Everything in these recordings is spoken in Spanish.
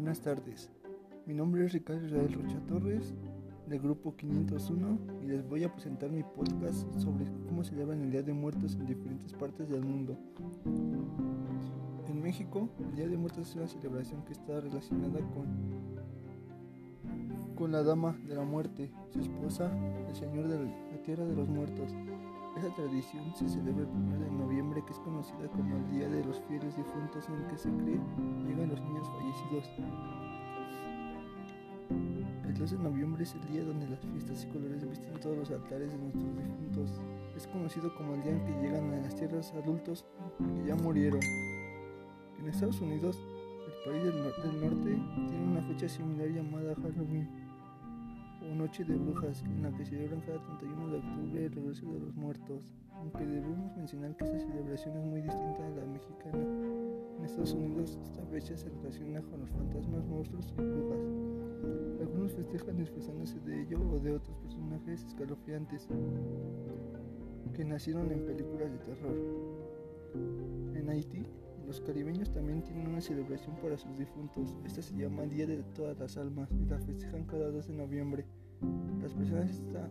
Buenas tardes, mi nombre es Ricardo Israel Rocha Torres del grupo 501 y les voy a presentar mi podcast sobre cómo celebran el Día de Muertos en diferentes partes del mundo. En México, el Día de Muertos es una celebración que está relacionada con, con la Dama de la Muerte, su esposa, el Señor de la Tierra de los Muertos. Esta tradición se celebra el 1 de noviembre, que es conocida como el Día de los Fieles Difuntos, en el que se cree llegan El 2 de noviembre es el día donde las fiestas y colores visten todos los altares de nuestros difuntos. Es conocido como el día en que llegan a las tierras adultos que ya murieron. En Estados Unidos, el país del, del norte tiene una fecha similar llamada Halloween o Noche de Brujas, en la que celebran cada 31 de octubre el regreso de los muertos, aunque debemos mencionar que esta celebración es muy distinta a la mexicana. Estados Unidos esta fecha se relaciona con los fantasmas, monstruos y brujas. Algunos festejan disfrazándose de ello o de otros personajes escalofriantes que nacieron en películas de terror. En Haití, los caribeños también tienen una celebración para sus difuntos. Esta se llama Día de todas las almas y la festejan cada 2 de noviembre. Las personas de esta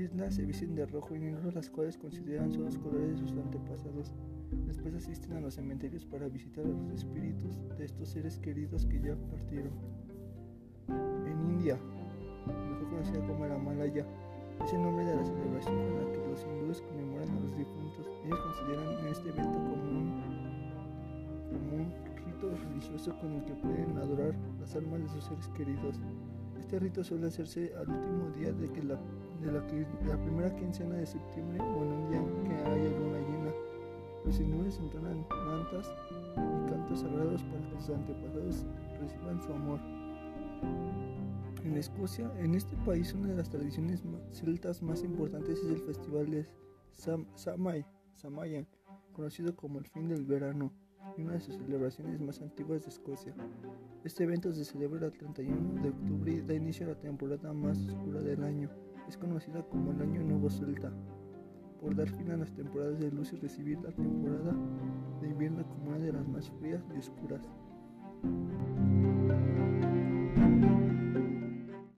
isla se visten de rojo y negro, las cuales consideran son los colores de sus antepasados. Después asisten a los cementerios para visitar a los espíritus de estos seres queridos que ya partieron. En India, mejor conocida como la Malaya, es el nombre de la celebración con la que los hindúes conmemoran a los difuntos. Ellos consideran este evento como un, como un rito religioso con el que pueden adorar las almas de sus seres queridos. Este rito suele hacerse al último día de, que la, primera quincena de septiembre o en un día que haya luna llena. Los hindúes entonan mantas y cantos sagrados para que sus antepasados reciban su amor. En Escocia, en este país, una de las tradiciones celtas más importantes es el festival de Sam Samay, Samayan, conocido como el fin del verano, y una de sus celebraciones más antiguas de Escocia. Este evento se celebra el 31 de octubre y da inicio a la temporada más oscura del año. Es conocida como el Año Nuevo Celta, por dar fin a las temporadas de luz y recibir la temporada de invierno como una de las más frías y oscuras.